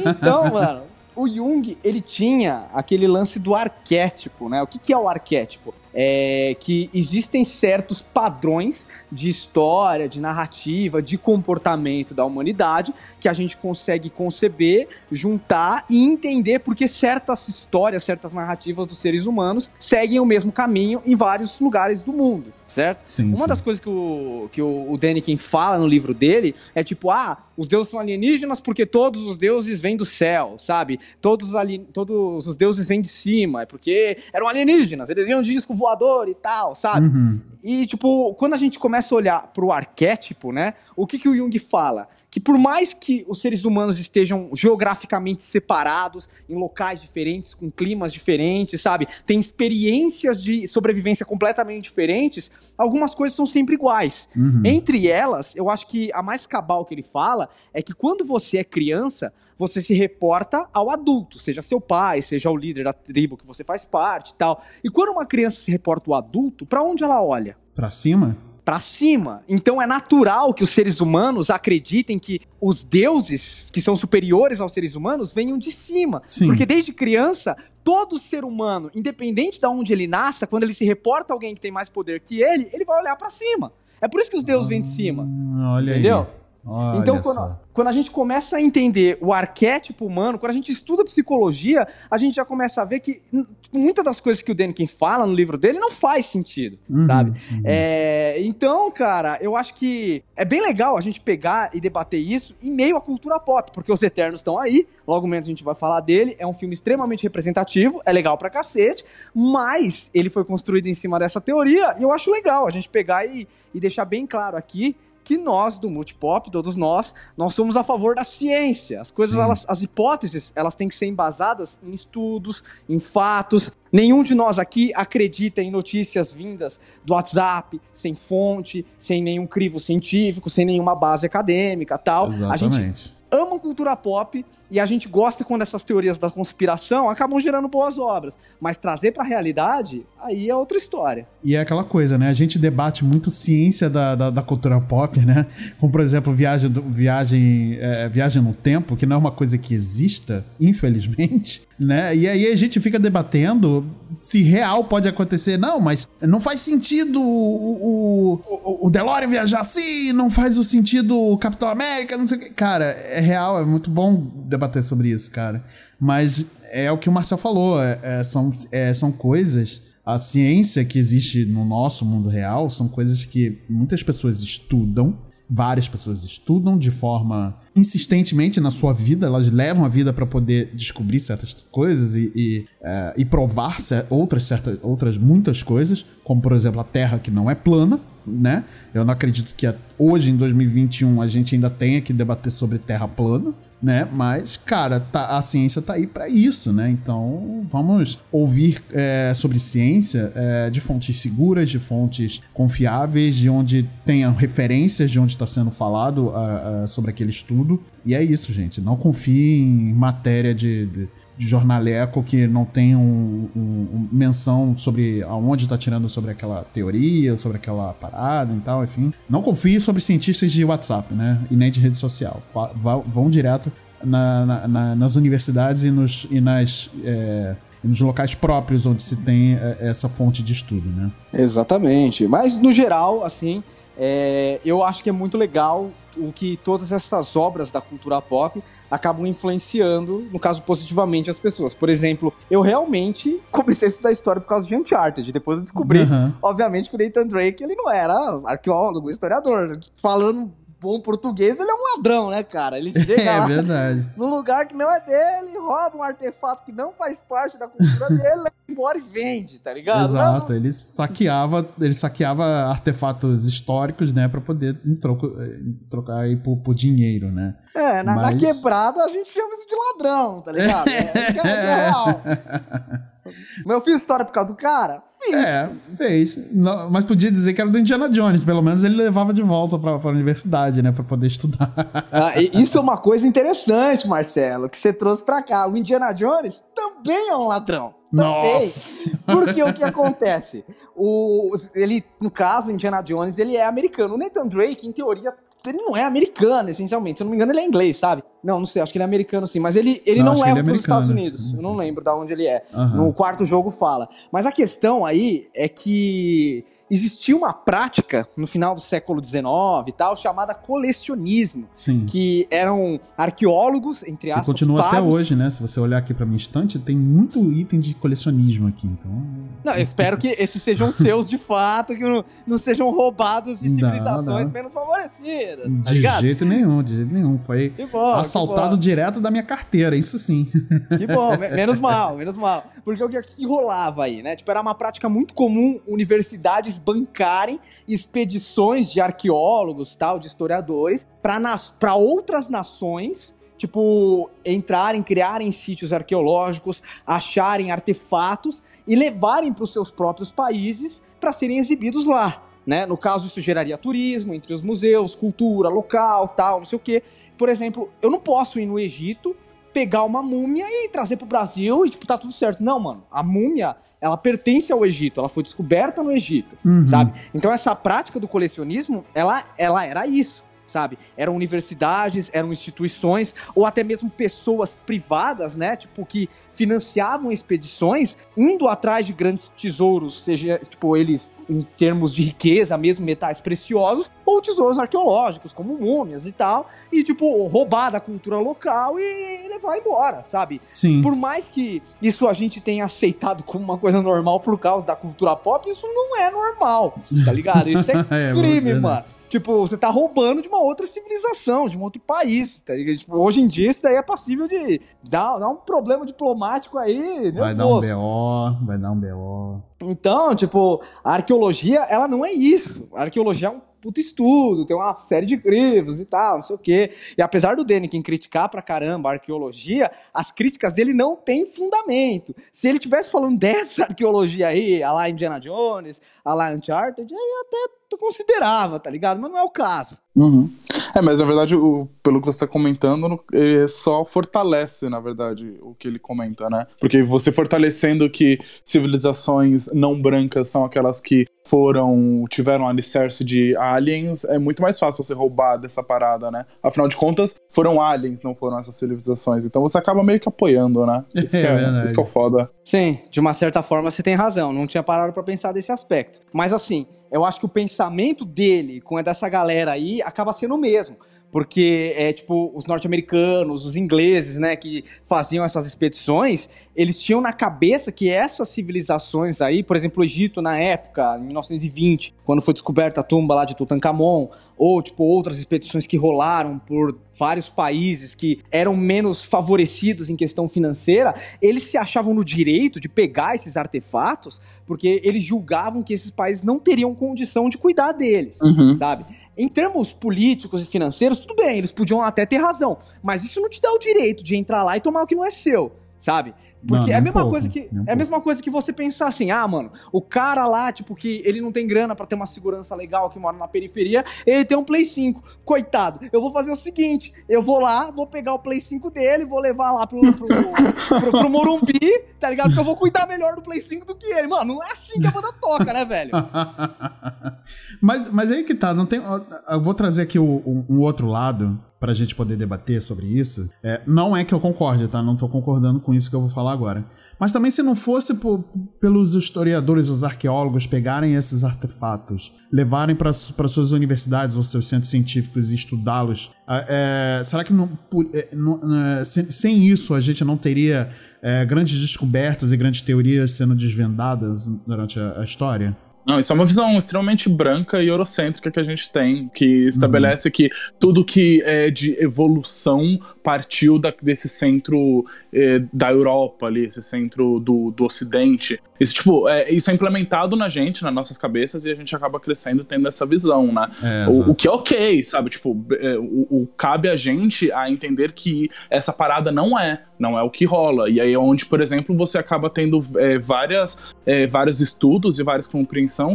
Então, mano, o Jung, ele tinha aquele lance do arquétipo, né? O que, que é o arquétipo? É que existem certos padrões de história, de narrativa, de comportamento da humanidade que a gente consegue conceber, juntar e entender porque certas histórias, certas narrativas dos seres humanos seguem o mesmo caminho em vários lugares do mundo, certo? Sim, Uma sim. das coisas que o, que o, o Deniken fala no livro dele é tipo, ah, os deuses são alienígenas porque todos os deuses vêm do céu, sabe? Todos, os ali- todos os deuses vêm de cima, é porque eram alienígenas, eles vinham de disco voador e tal, sabe? Uhum. E, tipo, quando a gente começa a olhar pro arquétipo, né? O que, que o Jung fala? Que por mais que os seres humanos estejam geograficamente separados, em locais diferentes, com climas diferentes, sabe? Tem experiências de sobrevivência completamente diferentes, algumas coisas são sempre iguais. Uhum. Entre elas, eu acho que a mais cabal que ele fala é que quando você é criança, você se reporta ao adulto, seja seu pai, seja o líder da tribo que você faz parte e tal. E quando uma criança se reporta ao adulto, pra onde ela olha? Pra cima? Pra cima. Então é natural que os seres humanos acreditem que os deuses, que são superiores aos seres humanos, venham de cima. Sim. Porque desde criança, todo ser humano, independente de onde ele nasça, quando ele se reporta a alguém que tem mais poder que ele, ele vai olhar pra cima. É por isso que os deuses vêm de cima. Hum, Olha Entendeu? aí. Olha Então, quando, quando a gente começa a entender o arquétipo humano, quando a gente estuda psicologia, a gente já começa a ver que muitas das coisas que o Deniken fala no livro dele não faz sentido, Uhum, sabe? uhum. É, então, cara, eu acho que é bem legal a gente pegar e debater isso em meio à cultura pop, porque os Eternos estão aí, logo menos a gente vai falar dele, é um filme extremamente representativo, é legal pra cacete, mas ele foi construído em cima dessa teoria, e eu acho legal a gente pegar e, e deixar bem claro aqui que nós do Multipop, todos nós, nós somos a favor da ciência. As coisas, elas, as hipóteses, elas têm que ser embasadas em estudos, em fatos. Nenhum de nós aqui acredita em notícias vindas do WhatsApp, sem fonte, sem nenhum crivo científico, sem nenhuma base acadêmica, tal. A gente Exatamente. ama cultura pop e a gente gosta quando essas teorias da conspiração acabam gerando boas obras. Mas trazer pra realidade, aí é outra história. E é aquela coisa, né? A gente debate muito ciência da, da, da cultura pop, né? Como, por exemplo, viagem, viagem, é, viagem no tempo, que não é uma coisa que exista, infelizmente, né? E aí a gente fica debatendo se real pode acontecer. Não, mas não faz sentido o, o, o, o DeLorean viajar assim, não faz o sentido o Capitão América, não sei o que. Cara, é real, é muito bom debater sobre isso, cara. Mas é o que o Marcel falou, é- é, são, é, são coisas a ciência que existe no nosso mundo real são coisas que muitas pessoas estudam, várias pessoas estudam de forma insistentemente na sua vida, elas levam a vida para poder descobrir certas coisas e, e, eh, e provar outras, certas, outras muitas coisas, como por exemplo a Terra que não é plana, né? Eu não acredito que a- hoje em 2021 a gente ainda tenha que debater sobre Terra plana né? Mas, cara, tá- a ciência tá aí pra isso, né? Então, vamos ouvir é, sobre ciência é, de fontes seguras, de fontes confiáveis, de onde tenham referências de onde está sendo falado ah, ah, sobre aquele estudo. E é isso, gente. Não confie em matéria de- de jornaleco que não tem um, um- um menção sobre aonde está tirando sobre aquela teoria, sobre aquela parada e tal, enfim. Não confie sobre cientistas de WhatsApp, né? E nem de rede social. Fa- vão direto na- na- na- nas universidades e nos, e nas, é, nos locais próprios onde se tem é, essa fonte de estudo, né? Exatamente. Mas, no geral, assim, é, eu acho que é muito legal o que todas essas obras da cultura pop acabam influenciando, no caso, positivamente as pessoas. Por exemplo, eu realmente comecei a estudar história por causa de Uncharted. Depois eu descobri, Aham. obviamente, que o Nathan Drake, ele não era arqueólogo, historiador. Falando bom português, ele é um ladrão, né, cara? Ele chega É lá verdade. num lugar que não é dele, rouba um artefato que não faz parte da cultura dele, leva embora e vende, tá ligado? Exato, ele saqueava, ele saqueava artefatos históricos, né, para poder em troco, trocar aí por, por dinheiro, né? É, na, na Mas- quebrada a gente chama isso de ladrão, tá ligado? É, é, é real. Mas eu fiz história por causa do cara? Fiz. É, fez. Não, mas podia dizer que era do Indiana Jones. Pelo menos ele levava de volta pra, pra universidade, né? Pra poder estudar. Ah, isso é uma coisa interessante, Marcelo, que você trouxe pra cá. O Indiana Jones também é um ladrão. Também. Nossa! Porque o que acontece? O, ele, no caso, Indiana Jones, ele é americano. O Nathan Drake, em teoria, ele não é americano, essencialmente. Se eu não me engano, ele é inglês, sabe? Não, não sei, acho que ele é americano sim. Mas ele, ele Não, não, é ele é. Estados Unidos. Eu não lembro de onde ele é. Aham. No quarto jogo fala. Mas a questão aí é que existia uma prática no final do século XIX e tal, chamada colecionismo. Sim. Que eram arqueólogos, entre Que aspas, continua até pagos. hoje, né? Se você olhar aqui pra minha estante, tem muito item de colecionismo aqui. Então. Não, eu espero que esses sejam seus de fato, que não, não sejam roubados de Não, civilizações não. menos favorecidas. Tá De ligado? jeito nenhum, de jeito nenhum. Foi Que bom, assaltado direto da minha carteira, isso sim. Que bom, me- menos mal, menos mal. Porque o que, que rolava aí, né? Tipo, era uma prática muito comum universidades bancarem expedições de arqueólogos, tal, de historiadores, para outras nações, tipo, entrarem, criarem sítios arqueológicos, acharem artefatos e levarem para os seus próprios países para serem exibidos lá. Né? No caso, isso geraria turismo entre os museus, cultura local, tal, não sei o quê. Por exemplo, eu não posso ir no Egito pegar uma múmia e trazer pro Brasil e, tipo, tá tudo certo. Não, mano. A múmia, ela pertence ao Egito. Ela foi descoberta no Egito, Uhum. sabe? Então, essa prática do colecionismo, ela, ela era isso, sabe? Eram universidades, eram instituições, ou até mesmo pessoas privadas, né? Tipo, que financiavam expedições, indo atrás de grandes tesouros, seja, tipo, eles em termos de riqueza, mesmo metais preciosos, ou tesouros arqueológicos, como múmias e tal, e, tipo, roubar da cultura local e levar embora, sabe? Sim. Por mais que isso a gente tenha aceitado como uma coisa normal por causa da cultura pop, isso não é normal, tá ligado? Isso é É, crime, verdade. mano. Tipo, você tá roubando de uma outra civilização, de um outro país, tá ligado? Tipo, hoje em dia isso daí é passível de dar, dar um problema diplomático aí, Vai dar um nervoso. BO, vai dar um BO. Então, tipo, a arqueologia, ela não é isso. A arqueologia é um estudo, tem uma série de livros e tal, não sei o quê. E apesar do Deniken criticar pra caramba a arqueologia, as críticas dele não têm fundamento. Se ele tivesse falando dessa arqueologia aí, a lá Indiana Jones, a lá Uncharted, aí eu até considerava, tá ligado? Mas não é o caso. Uhum. É, mas na verdade, o, pelo que você está comentando, é só fortalece, na verdade, o que ele comenta, né? Porque você fortalecendo que civilizações não brancas são aquelas que foram, tiveram alicerce de aliens, é muito mais fácil você roubar dessa parada, né? Afinal de contas, foram aliens, não foram essas civilizações. Então você acaba meio que apoiando, né? Isso, que, É é, verdade. isso que é o foda. Sim, de uma certa forma você tem razão. Não tinha parado pra pensar desse aspecto. Mas assim, eu acho que o pensamento dele com a dessa galera aí acaba sendo o mesmo. Porque é tipo, os norte-americanos, os ingleses, né, que faziam essas expedições, eles tinham na cabeça que essas civilizações aí, por exemplo, o Egito na época, em 1920, quando foi descoberta a tumba lá de Tutankhamon, ou tipo outras expedições que rolaram por vários países que eram menos favorecidos em questão financeira, eles se achavam no direito de pegar esses artefatos porque eles julgavam que esses países não teriam condição de cuidar deles, Uhum. sabe? Em termos políticos e financeiros, tudo bem, eles podiam até ter razão, mas isso não te dá o direito de entrar lá e tomar o que não é seu, sabe? Porque Não, é a mesma pouco, coisa que é a mesma coisa que você pensar assim, ah, mano, o cara lá, tipo que ele não tem grana pra ter uma segurança legal que mora na periferia, ele tem um Play 5. Coitado, eu vou fazer o seguinte, eu vou lá, vou pegar o Play 5 dele, vou levar lá pro, pro, pro, pro Morumbi, tá ligado? Porque eu vou cuidar melhor do Play 5 do que ele. Mano, não é assim que a banda toca, né, velho? mas, mas aí que tá, não tem. Eu vou trazer aqui o- o- um outro lado pra gente poder debater sobre isso. É, não é que eu concorde, tá? Não tô concordando com isso que eu vou falar agora. Mas também se não fosse por- pelos historiadores, os arqueólogos pegarem esses artefatos, levarem para suas universidades ou seus centros científicos e estudá-los, ah, é, será que não, é, não- é, sem, sem isso a gente não teria é, grandes descobertas e grandes teorias sendo desvendadas durante a- a história? Não, isso é uma visão extremamente branca e eurocêntrica que a gente tem, que estabelece uhum. que tudo que é de evolução partiu da, desse centro eh, da Europa ali, esse centro do, do Ocidente. Isso, tipo, é, isso é implementado na gente, nas nossas cabeças, e a gente acaba crescendo tendo essa visão, né? É, o, o, que é ok, sabe? Tipo, é, o, o, cabe a gente a entender que essa parada não é, não é o que rola. E aí é onde, por exemplo, você acaba tendo é, várias, é, vários estudos e várias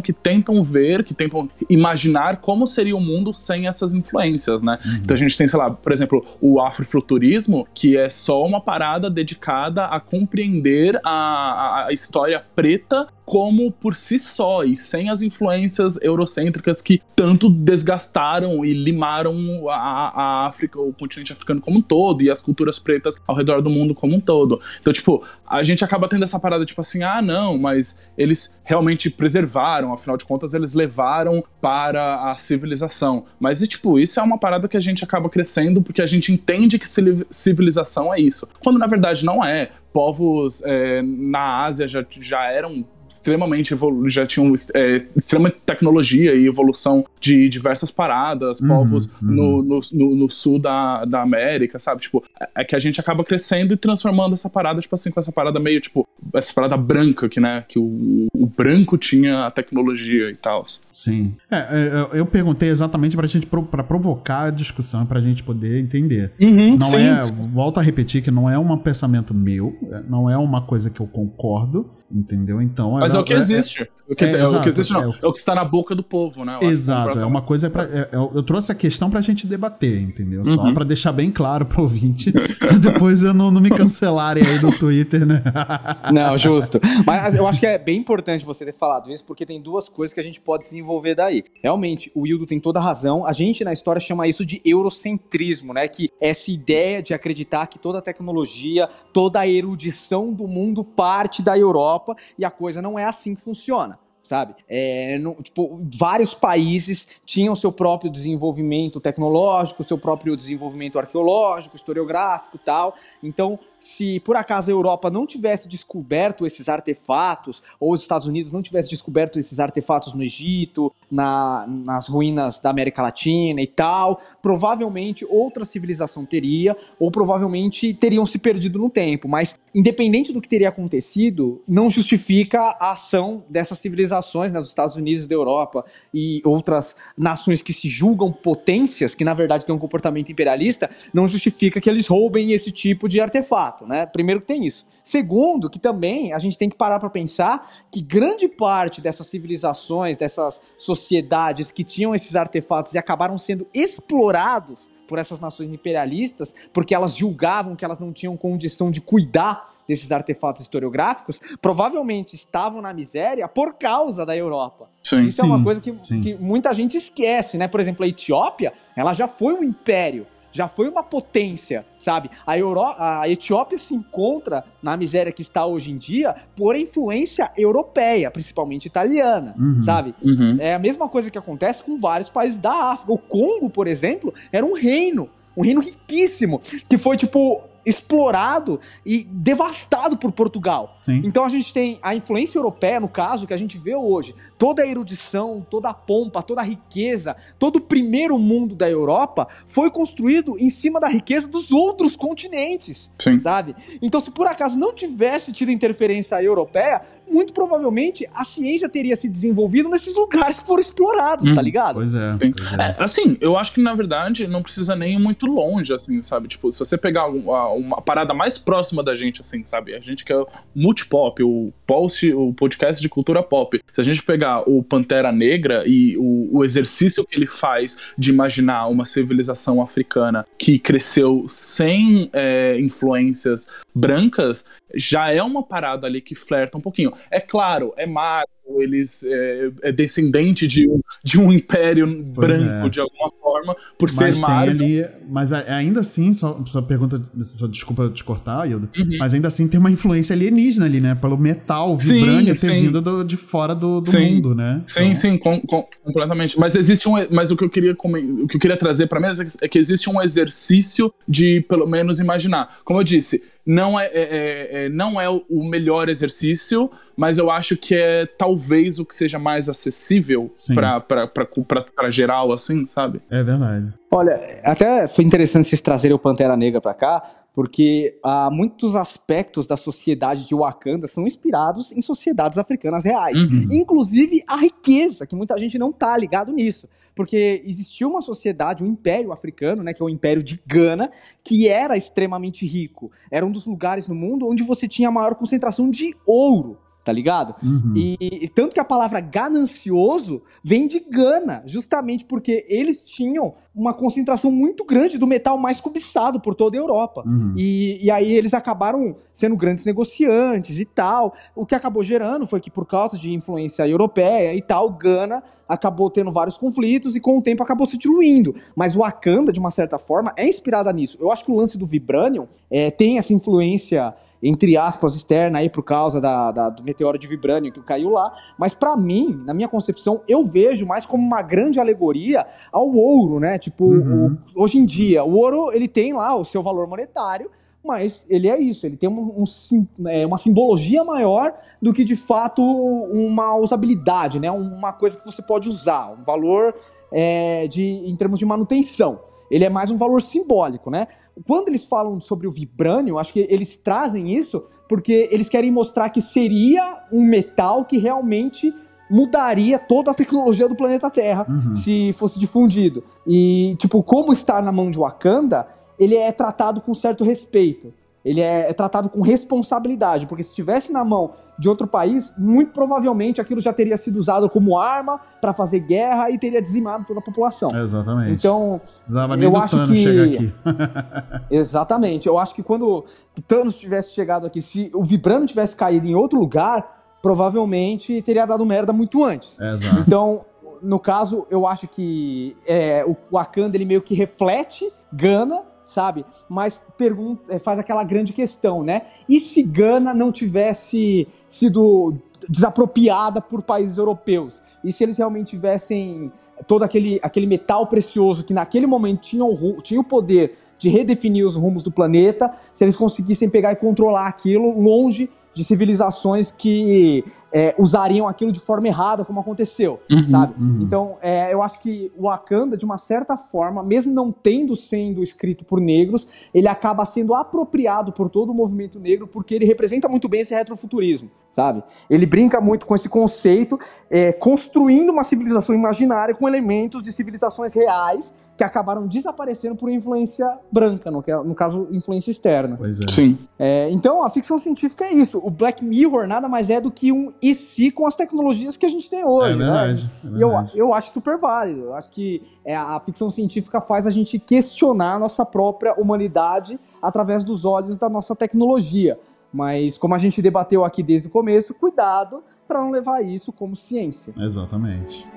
que tentam ver, que tentam imaginar como seria o mundo sem essas influências, né? Uhum. Então a gente tem, sei lá, por exemplo, o afrofuturismo, que é só uma parada dedicada a compreender a, a história preta como por si só e sem as influências eurocêntricas que tanto desgastaram e limaram a, a, África, o continente africano como um todo e as culturas pretas ao redor do mundo como um todo. Então, tipo, a gente acaba tendo essa parada tipo assim, ah, não, mas eles realmente preservaram, afinal de contas, eles levaram para a civilização. Mas, e, tipo, isso é uma parada que a gente acaba crescendo porque a gente entende que civilização é isso. Quando na verdade não é. Povos é, na Ásia já, já eram extremamente evolu já tinham é, extrema tecnologia e evolução de diversas paradas, uhum, povos uhum. No, no, no, no, sul da, da América, sabe? Tipo, é, é que a gente acaba crescendo e transformando essa parada, tipo assim, com essa parada meio, tipo, essa parada branca que, né, que o, o branco tinha a tecnologia e tal. Sim. É, é eu, eu perguntei exatamente pra gente, pra provocar a discussão, pra gente poder entender. Uhum, não sim, é, sim. volto a repetir que não é um pensamento meu, não é uma coisa que eu concordo, Entendeu? Então. Mas é o que é, existe. É, Quer dizer, é, o que existe não. É o, é o, que está na boca do povo, né? Eu exato. É uma coisa para é, eu trouxe a questão pra gente debater, entendeu? Só uhum. para deixar bem claro pro ouvinte, pra depois eu não, não me cancelarem aí no Twitter, né? não, justo. Mas eu acho que é bem importante você ter falado isso, porque tem duas coisas que a gente pode desenvolver daí. Realmente, o Wildo tem toda a razão. A gente na história chama isso de eurocentrismo, né? Que essa ideia de acreditar que toda a tecnologia, toda a erudição do mundo parte da Europa Europa e a coisa não é assim que funciona sabe? É, no, tipo, vários países tinham seu próprio desenvolvimento tecnológico, seu próprio desenvolvimento arqueológico, historiográfico tal. Então, se por acaso a Europa não tivesse descoberto esses artefatos, ou os Estados Unidos não tivesse descoberto esses artefatos no Egito, na, nas ruínas da América Latina e tal, provavelmente outra civilização teria, ou provavelmente teriam se perdido no tempo. Mas, independente do que teria acontecido, não justifica a ação dessa civilização nações, né, dos Estados Unidos, da Europa e outras nações que se julgam potências, que na verdade têm um comportamento imperialista, não justifica que eles roubem esse tipo de artefato, né? Primeiro que tem isso. Segundo, que também a gente tem que parar para pensar que grande parte dessas civilizações, dessas sociedades que tinham esses artefatos e acabaram sendo explorados por essas nações imperialistas, porque elas julgavam que elas não tinham condição de cuidar desses artefatos historiográficos, provavelmente estavam na miséria por causa da Europa. Sim, Isso sim, é uma coisa que, que muita gente esquece, né? Por exemplo, a Etiópia, ela já foi um império já foi uma potência, sabe? A, Euro a Etiópia se encontra na miséria que está hoje em dia por influência europeia, principalmente italiana, uhum, sabe? Uhum. É a mesma coisa que acontece com vários países da África. O Congo, por exemplo, era um reino, um reino riquíssimo, que foi tipo explorado e devastado por Portugal. Sim. Então a gente tem a influência europeia, no caso, que a gente vê hoje. Toda a erudição, toda a pompa, toda a riqueza, todo o primeiro mundo da Europa foi construído em cima da riqueza dos outros continentes, Sim. sabe? Então se por acaso não tivesse tido interferência europeia, muito provavelmente a ciência teria se desenvolvido nesses lugares que foram explorados, hum, tá ligado? Pois é, pois é. é, Assim, eu acho que na verdade não precisa nem ir muito longe, assim, sabe? Tipo, se você pegar uma, uma parada mais próxima da gente, assim, sabe? A gente que é o Multipop, o, post, o podcast de cultura pop. Se a gente pegar o Pantera Negra e o, o exercício que ele faz de imaginar uma civilização africana que cresceu sem é, influências brancas, já é uma parada ali que flerta um pouquinho. É claro, é Marvel, eles é, é descendente de um, de um império pois branco é. de alguma forma, por mas ser Marvel. Ali, mas ainda assim, só, só pergunta, só desculpa te cortar, Hildo, uhum. mas ainda assim tem uma influência alienígena ali, né? Pelo metal, vibrânio ter vindo do, de fora do, do mundo, né? Sim, então... sim, com, com, completamente. Mas existe um, mas o que eu queria, o que eu queria trazer para mim é que existe um exercício de pelo menos imaginar. Como eu disse, não é, é, é, é não é o melhor exercício, mas eu acho que é talvez o que seja mais acessível para geral, assim, sabe? É verdade. Olha, até foi interessante vocês trazerem o Pantera Negra para cá, porque há muitos aspectos da sociedade de Wakanda são inspirados em sociedades africanas reais. Uhum. Inclusive a riqueza, que muita gente não tá ligado nisso. Porque existia uma sociedade, um império africano, né, que é o Império de Gana, que era extremamente rico. Era um dos lugares no mundo onde você tinha a maior concentração de ouro tá ligado? Uhum. E, e, tanto que a palavra ganancioso vem de Gana, justamente porque eles tinham uma concentração muito grande do metal mais cobiçado por toda a Europa. Uhum. E, e aí eles acabaram sendo grandes negociantes e tal. O que acabou gerando foi que, por causa de influência europeia e tal, Gana acabou tendo vários conflitos e com o tempo acabou se diluindo. Mas o Wakanda, de uma certa forma, é inspirada nisso. Eu acho que o lance do Vibranium é, tem essa influência entre aspas, externa aí por causa da, da, do meteoro de Vibranium que caiu lá, mas para mim, na minha concepção, eu vejo mais como uma grande alegoria ao ouro, né? Tipo, uhum. o, hoje em dia, o ouro, ele tem lá o seu valor monetário, mas ele é isso, ele tem um, um, é, uma simbologia maior do que de fato uma usabilidade, né? Uma coisa que você pode usar, um valor é, de, em termos de manutenção. Ele é mais um valor simbólico, né? Quando eles falam sobre o vibrânio, acho que eles trazem isso porque eles querem mostrar que seria um metal que realmente mudaria toda a tecnologia do planeta Terra uhum. se fosse difundido. E, tipo, como está na mão de Wakanda, ele é tratado com certo respeito. Ele é, é, tratado com responsabilidade, porque se estivesse na mão de outro país, muito provavelmente aquilo já teria sido usado como arma para fazer guerra e teria dizimado toda a população. exatamente. Então, precisava nem eu do acho Thanos que... chegar aqui. exatamente. Eu acho que quando o Thanos tivesse chegado aqui, se o Vibrano tivesse caído em outro lugar, provavelmente teria dado merda muito antes. Exato. Então, no caso, eu acho que é, o Wakanda ele meio que reflete Gana sabe? Mas pergunta, é, faz aquela grande questão, né? E se Gana não tivesse sido desapropriada por países europeus? E se eles realmente tivessem todo aquele, aquele metal precioso que naquele momento tinha o, tinha o poder de redefinir os rumos do planeta, se eles conseguissem pegar e controlar aquilo longe de civilizações que é, usariam aquilo de forma errada, como aconteceu, uhum, sabe? Uhum. Então, é, eu acho que o Wakanda, de uma certa forma, mesmo não tendo sendo escrito por negros, ele acaba sendo apropriado por todo o movimento negro, porque ele representa muito bem esse retrofuturismo, sabe? Ele brinca muito com esse conceito, é, construindo uma civilização imaginária com elementos de civilizações reais que acabaram desaparecendo por influência branca, no, no caso, influência externa. Pois é. Sim. É, então, a ficção científica é isso. O Black Mirror nada mais é do que um e se com as tecnologias que a gente tem hoje. É né? verdade. Né? É verdade. Eu, eu acho super válido. Eu acho que é, a ficção científica faz a gente questionar a nossa própria humanidade através dos olhos da nossa tecnologia. Mas, como a gente debateu aqui desde o começo, cuidado para não levar isso como ciência. Exatamente.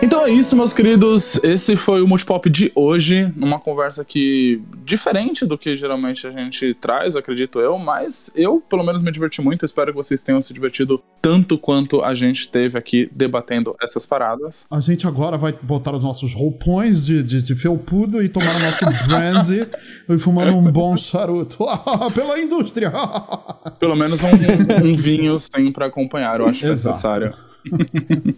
Então é isso, meus queridos. Esse foi o Multipop de hoje, numa conversa que diferente do que geralmente a gente traz, acredito eu, mas eu pelo menos me diverti muito. Espero que vocês tenham se divertido tanto quanto a gente teve aqui debatendo essas paradas. A gente agora vai botar os nossos roupões de, de, de felpudo e tomar o nosso brandy e fumando um bom charuto. Pela indústria! Pelo menos um, um vinho sim para acompanhar, eu acho Exato. necessário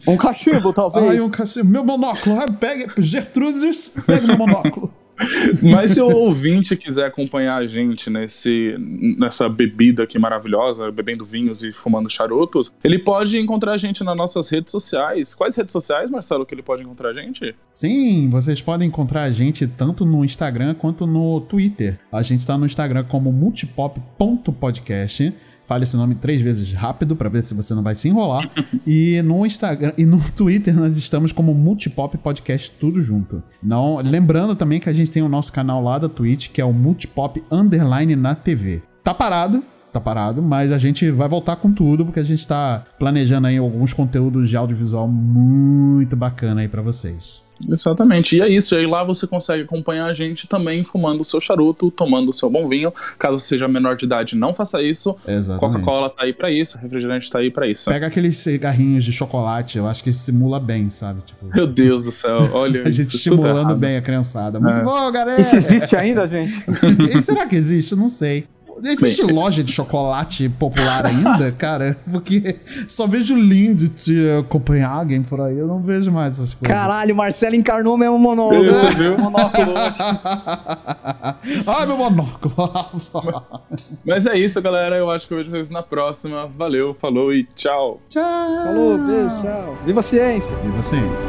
um cachimbo, talvez. Ai, um cachimbo. Meu monóculo. Pega, Gertrudes, pega meu monóculo. Mas se o ouvinte quiser acompanhar a gente nesse, nessa bebida aqui maravilhosa, bebendo vinhos e fumando charutos, ele pode encontrar a gente nas nossas redes sociais. Quais redes sociais, Marcelo, que ele pode encontrar a gente? Sim, vocês podem encontrar a gente tanto no Instagram quanto no Twitter. A gente está no Instagram como multipop.podcast fale esse nome três vezes rápido para ver se você não vai se enrolar. e no Instagram e no Twitter nós estamos como Multipop Podcast tudo junto. Não, lembrando também que a gente tem o nosso canal lá da Twitch, que é o Multipop Underline na TV. Tá parado, tá parado, mas a gente vai voltar com tudo, porque a gente tá planejando aí alguns conteúdos de audiovisual muito bacana aí para vocês. Exatamente. E é isso. E aí lá você consegue acompanhar a gente também fumando o seu charuto, tomando o seu bom vinho. Caso seja menor de idade, não faça isso. Coca-Cola tá aí pra isso, refrigerante tá aí pra isso. Pega aqueles cigarrinhos de chocolate, eu acho que simula bem, sabe? Tipo, Meu Deus do céu, olha a gente isso, estimulando bem a criançada. Muito É. bom, galera! Isso existe ainda, gente? E será que existe? Eu Não sei. Existe loja de chocolate popular ainda, cara? Porque só vejo Lindt de Copenhagen por aí, eu não vejo mais essas coisas. Caralho, o Marcelo encarnou mesmo o monólogo. Você viu? Monóculo. Ai, meu monóculo. Mas é isso, galera. Eu acho que eu vejo vocês na próxima. Valeu, falou e tchau. tchau. Falou, beijo, tchau. Viva a ciência. E vocês?